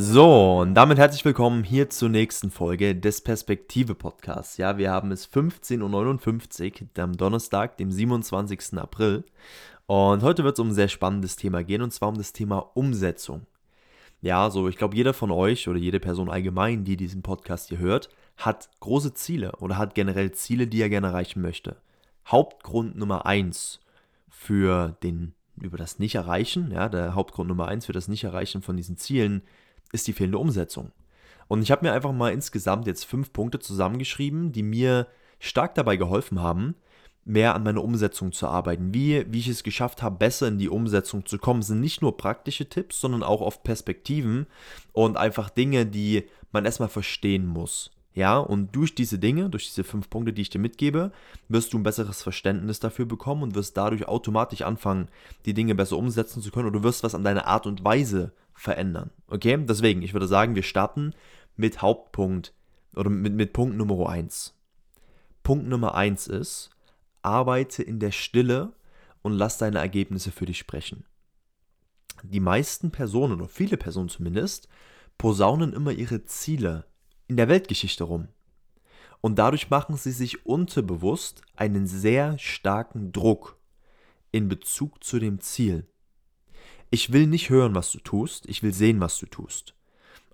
So, und damit herzlich willkommen hier zur nächsten Folge des Perspektive Podcasts. Ja, wir haben es 15.59 Uhr am Donnerstag, dem 27. April. Und heute wird es um ein sehr spannendes Thema gehen, und zwar um das Thema Umsetzung. Ja, so, ich glaube, jeder von euch oder jede Person allgemein, die diesen Podcast hier hört, hat große Ziele oder hat generell Ziele, die er gerne erreichen möchte. Hauptgrund Nummer eins für den über das Nicht-Erreichen, ja, der Hauptgrund Nummer eins für das Nicht-Erreichen von diesen Zielen ist die fehlende Umsetzung. Und ich habe mir einfach mal insgesamt jetzt fünf Punkte zusammengeschrieben, die mir stark dabei geholfen haben, mehr an meiner Umsetzung zu arbeiten. Wie, wie ich es geschafft habe, besser in die Umsetzung zu kommen, sind nicht nur praktische Tipps, sondern auch oft Perspektiven und einfach Dinge, die man erstmal verstehen muss. Ja, und durch diese Dinge, durch diese fünf Punkte, die ich dir mitgebe, wirst du ein besseres Verständnis dafür bekommen und wirst dadurch automatisch anfangen, die Dinge besser umsetzen zu können oder du wirst was an deiner Art und Weise verändern. Okay? Deswegen, ich würde sagen, wir starten mit Hauptpunkt oder mit, mit Punkt Nummer 1. Punkt Nummer 1 ist, arbeite in der Stille und lass deine Ergebnisse für dich sprechen. Die meisten Personen, oder viele Personen zumindest, posaunen immer ihre Ziele in der Weltgeschichte rum. Und dadurch machen sie sich unterbewusst einen sehr starken Druck in Bezug zu dem Ziel. Ich will nicht hören, was du tust, ich will sehen, was du tust.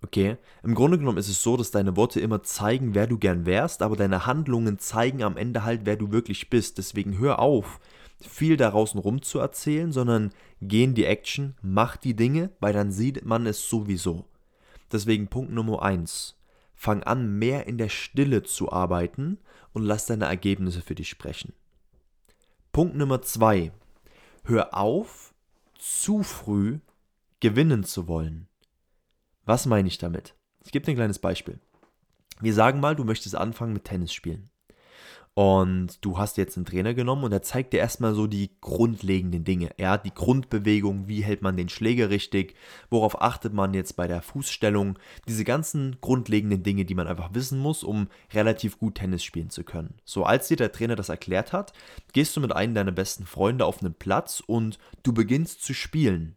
Okay? Im Grunde genommen ist es so, dass deine Worte immer zeigen, wer du gern wärst, aber deine Handlungen zeigen am Ende halt, wer du wirklich bist. Deswegen hör auf, viel da draußen rum zu erzählen, sondern geh in die Action, mach die Dinge, weil dann sieht man es sowieso. Deswegen Punkt Nummer eins: Fang an, mehr in der Stille zu arbeiten und lass deine Ergebnisse für dich sprechen. Punkt Nummer zwei: Hör auf, zu früh gewinnen zu wollen. Was meine ich damit? Ich gebe dir ein kleines Beispiel. Wir sagen mal, du möchtest anfangen mit Tennis spielen. Und du hast jetzt einen Trainer genommen und er zeigt dir erstmal so die grundlegenden Dinge. Ja, die Grundbewegung, wie hält man den Schläger richtig, worauf achtet man jetzt bei der Fußstellung, diese ganzen grundlegenden Dinge, die man einfach wissen muss, um relativ gut Tennis spielen zu können. So, als dir der Trainer das erklärt hat, gehst du mit einem deiner besten Freunde auf einen Platz und du beginnst zu spielen.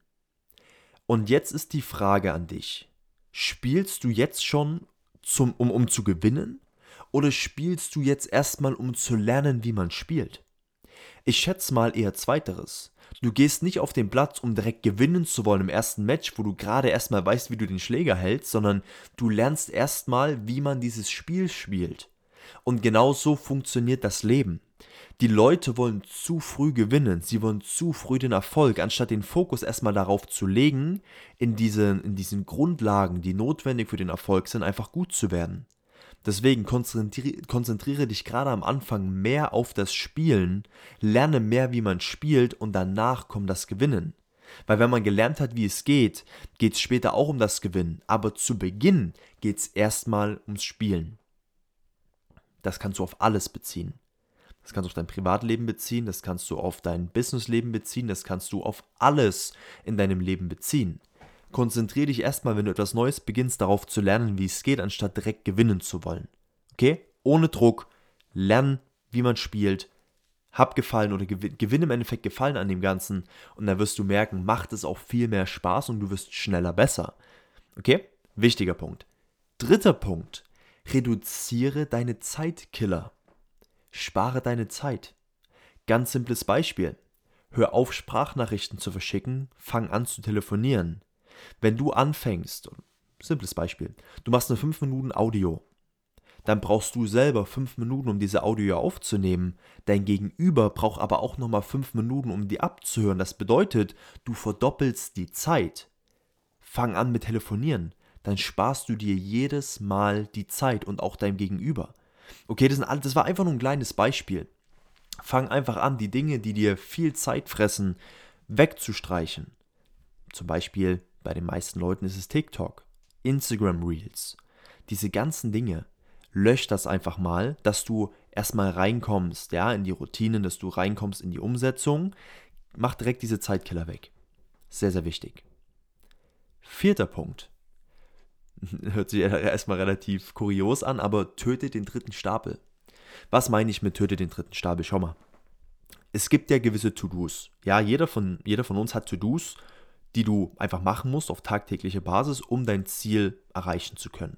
Und jetzt ist die Frage an dich. Spielst du jetzt schon, zum, um, um zu gewinnen? Oder spielst du jetzt erstmal, um zu lernen, wie man spielt? Ich schätze mal eher zweiteres. Du gehst nicht auf den Platz, um direkt gewinnen zu wollen im ersten Match, wo du gerade erstmal weißt, wie du den Schläger hältst, sondern du lernst erstmal, wie man dieses Spiel spielt. Und genau so funktioniert das Leben. Die Leute wollen zu früh gewinnen, sie wollen zu früh den Erfolg, anstatt den Fokus erstmal darauf zu legen, in diesen, in diesen Grundlagen, die notwendig für den Erfolg sind, einfach gut zu werden. Deswegen konzentriere, konzentriere dich gerade am Anfang mehr auf das Spielen, lerne mehr, wie man spielt und danach kommt das Gewinnen. Weil wenn man gelernt hat, wie es geht, geht es später auch um das Gewinnen. Aber zu Beginn geht es erstmal ums Spielen. Das kannst du auf alles beziehen. Das kannst du auf dein Privatleben beziehen, das kannst du auf dein Businessleben beziehen, das kannst du auf alles in deinem Leben beziehen. Konzentriere dich erstmal, wenn du etwas Neues beginnst, darauf zu lernen, wie es geht, anstatt direkt gewinnen zu wollen. Okay? Ohne Druck, lernen, wie man spielt, hab Gefallen oder gewinne im Endeffekt Gefallen an dem Ganzen und dann wirst du merken, macht es auch viel mehr Spaß und du wirst schneller besser. Okay? Wichtiger Punkt. Dritter Punkt. Reduziere deine Zeitkiller. Spare deine Zeit. Ganz simples Beispiel. Hör auf, Sprachnachrichten zu verschicken, fang an zu telefonieren. Wenn du anfängst, simples Beispiel, du machst eine 5 Minuten Audio, dann brauchst du selber 5 Minuten, um diese Audio aufzunehmen. Dein Gegenüber braucht aber auch nochmal 5 Minuten, um die abzuhören. Das bedeutet, du verdoppelst die Zeit. Fang an mit Telefonieren. Dann sparst du dir jedes Mal die Zeit und auch deinem Gegenüber. Okay, das, sind, das war einfach nur ein kleines Beispiel. Fang einfach an, die Dinge, die dir viel Zeit fressen, wegzustreichen. Zum Beispiel bei den meisten Leuten ist es TikTok, Instagram Reels. Diese ganzen Dinge. Lösch das einfach mal, dass du erstmal reinkommst, ja, in die Routinen, dass du reinkommst in die Umsetzung. Mach direkt diese Zeitkiller weg. Sehr, sehr wichtig. Vierter Punkt. Hört sich erstmal relativ kurios an, aber töte den dritten Stapel. Was meine ich mit töte den dritten Stapel? Schau mal. Es gibt ja gewisse To-Dos. Ja, jeder von, jeder von uns hat To-Dos die du einfach machen musst auf tagtäglicher Basis, um dein Ziel erreichen zu können.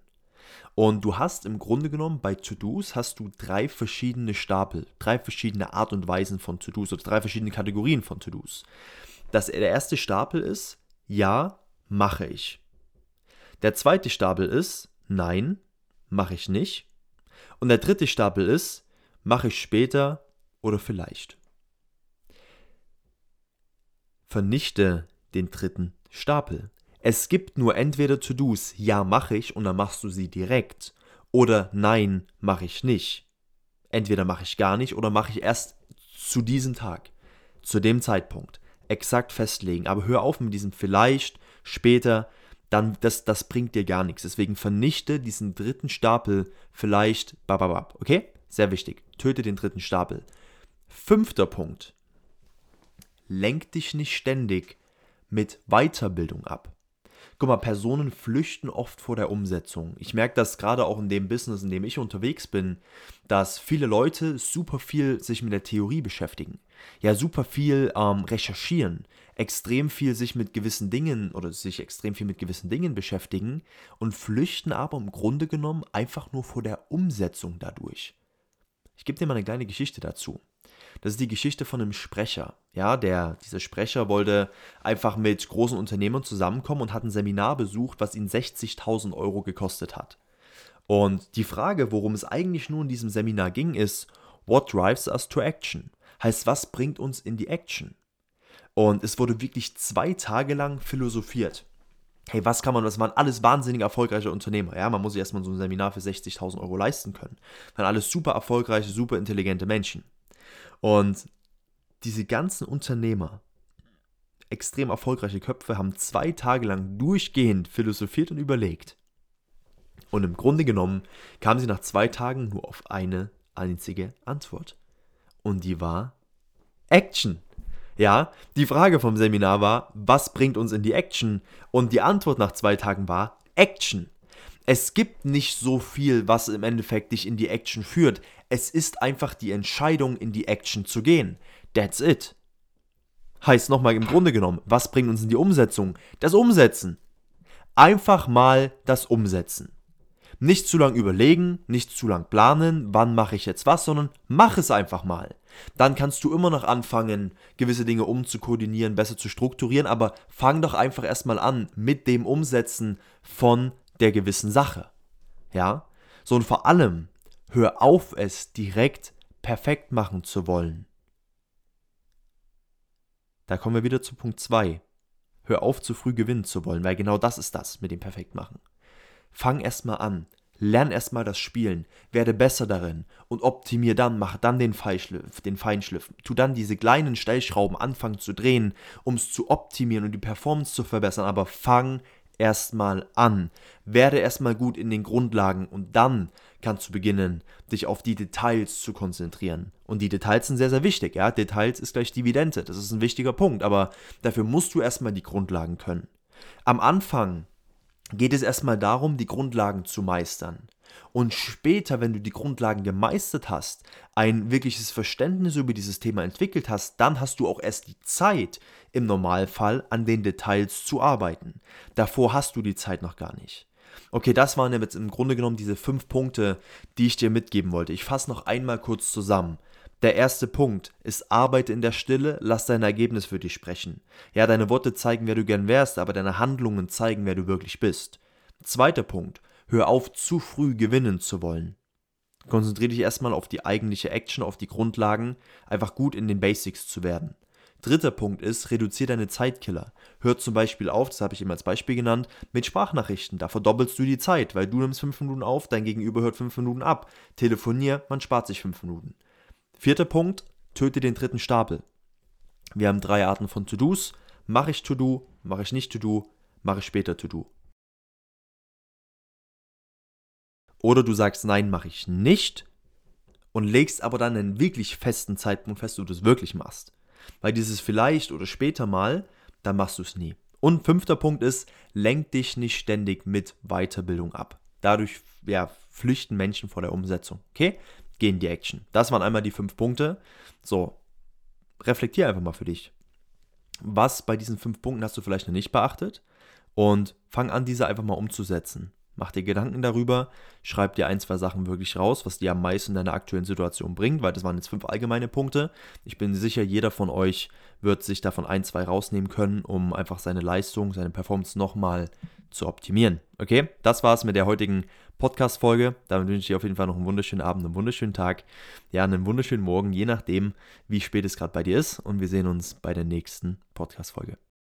Und du hast im Grunde genommen bei To-Dos hast du drei verschiedene Stapel, drei verschiedene Art und Weisen von To-Dos oder drei verschiedene Kategorien von To-Dos. der erste Stapel ist, ja, mache ich. Der zweite Stapel ist, nein, mache ich nicht. Und der dritte Stapel ist, mache ich später oder vielleicht. Vernichte den dritten Stapel. Es gibt nur entweder To-Dos, ja mache ich und dann machst du sie direkt oder nein mache ich nicht. Entweder mache ich gar nicht oder mache ich erst zu diesem Tag, zu dem Zeitpunkt. Exakt festlegen. Aber hör auf mit diesem vielleicht, später, dann das, das bringt dir gar nichts. Deswegen vernichte diesen dritten Stapel vielleicht, bababab, okay? Sehr wichtig. Töte den dritten Stapel. Fünfter Punkt. Lenk dich nicht ständig mit Weiterbildung ab. Guck mal, Personen flüchten oft vor der Umsetzung. Ich merke das gerade auch in dem Business, in dem ich unterwegs bin, dass viele Leute super viel sich mit der Theorie beschäftigen. Ja, super viel ähm, recherchieren, extrem viel sich mit gewissen Dingen oder sich extrem viel mit gewissen Dingen beschäftigen und flüchten aber im Grunde genommen einfach nur vor der Umsetzung dadurch. Ich gebe dir mal eine kleine Geschichte dazu. Das ist die Geschichte von einem Sprecher. Ja, der, dieser Sprecher wollte einfach mit großen Unternehmern zusammenkommen und hat ein Seminar besucht, was ihn 60.000 Euro gekostet hat. Und die Frage, worum es eigentlich nur in diesem Seminar ging, ist, what drives us to action? Heißt, was bringt uns in die Action? Und es wurde wirklich zwei Tage lang philosophiert. Hey, was kann man, was waren alles wahnsinnig erfolgreiche Unternehmer? Ja, man muss sich erstmal so ein Seminar für 60.000 Euro leisten können. Waren alles super erfolgreiche, super intelligente Menschen. Und diese ganzen Unternehmer, extrem erfolgreiche Köpfe, haben zwei Tage lang durchgehend philosophiert und überlegt. Und im Grunde genommen kamen sie nach zwei Tagen nur auf eine einzige Antwort. Und die war Action. Ja, die Frage vom Seminar war, was bringt uns in die Action? Und die Antwort nach zwei Tagen war Action. Es gibt nicht so viel, was im Endeffekt dich in die Action führt. Es ist einfach die Entscheidung, in die Action zu gehen. That's it. Heißt nochmal im Grunde genommen, was bringt uns in die Umsetzung? Das Umsetzen. Einfach mal das Umsetzen. Nicht zu lang überlegen, nicht zu lang planen, wann mache ich jetzt was, sondern mach es einfach mal. Dann kannst du immer noch anfangen, gewisse Dinge umzukoordinieren, besser zu strukturieren, aber fang doch einfach erstmal an mit dem Umsetzen von der gewissen Sache. Ja? So und vor allem, hör auf, es direkt perfekt machen zu wollen. Da kommen wir wieder zu Punkt 2. Hör auf, zu früh gewinnen zu wollen, weil genau das ist das mit dem Perfektmachen. Fang erstmal an. Lern erstmal das Spielen, werde besser darin und optimier dann, mach dann den Feinschliff, den Feinschliff. Tu dann diese kleinen Stellschrauben anfangen zu drehen, um es zu optimieren und die Performance zu verbessern, aber fang erstmal an. Werde erstmal gut in den Grundlagen und dann kannst du beginnen, dich auf die Details zu konzentrieren. Und die Details sind sehr, sehr wichtig. Ja? Details ist gleich Dividende. Das ist ein wichtiger Punkt. Aber dafür musst du erstmal die Grundlagen können. Am Anfang geht es erstmal darum, die Grundlagen zu meistern. Und später, wenn du die Grundlagen gemeistert hast, ein wirkliches Verständnis über dieses Thema entwickelt hast, dann hast du auch erst die Zeit, im Normalfall an den Details zu arbeiten. Davor hast du die Zeit noch gar nicht. Okay, das waren jetzt im Grunde genommen diese fünf Punkte, die ich dir mitgeben wollte. Ich fasse noch einmal kurz zusammen. Der erste Punkt ist, arbeite in der Stille, lass dein Ergebnis für dich sprechen. Ja, deine Worte zeigen, wer du gern wärst, aber deine Handlungen zeigen, wer du wirklich bist. Zweiter Punkt, hör auf, zu früh gewinnen zu wollen. Konzentriere dich erstmal auf die eigentliche Action, auf die Grundlagen, einfach gut in den Basics zu werden. Dritter Punkt ist, reduziere deine Zeitkiller. Hör zum Beispiel auf, das habe ich eben als Beispiel genannt, mit Sprachnachrichten. Da verdoppelst du die Zeit, weil du nimmst fünf Minuten auf, dein Gegenüber hört fünf Minuten ab. Telefonier, man spart sich fünf Minuten. Vierter Punkt, töte den dritten Stapel. Wir haben drei Arten von To-Dos. Mache ich To-Do, mache ich nicht To-Do, mache ich später To-Do. Oder du sagst, nein, mache ich nicht und legst aber dann einen wirklich festen Zeitpunkt fest, wo du es wirklich machst. Weil dieses vielleicht oder später mal, dann machst du es nie. Und fünfter Punkt ist, lenk dich nicht ständig mit Weiterbildung ab. Dadurch ja, flüchten Menschen vor der Umsetzung. Okay? Geh in die Action. Das waren einmal die fünf Punkte. So, reflektier einfach mal für dich. was bei diesen fünf Punkten hast du vielleicht noch nicht beachtet und fang an, diese einfach mal umzusetzen. Mach dir Gedanken darüber, schreib dir ein, zwei Sachen wirklich raus, was dir am meisten in deiner aktuellen Situation bringt, weil das waren jetzt fünf allgemeine Punkte. Ich bin sicher, jeder von euch wird sich davon ein, zwei rausnehmen können, um einfach seine Leistung, seine Performance nochmal zu optimieren. Okay, das war's mit der heutigen Podcast-Folge. Damit wünsche ich dir auf jeden Fall noch einen wunderschönen Abend, einen wunderschönen Tag, ja, einen wunderschönen Morgen, je nachdem, wie spät es gerade bei dir ist. Und wir sehen uns bei der nächsten Podcast-Folge.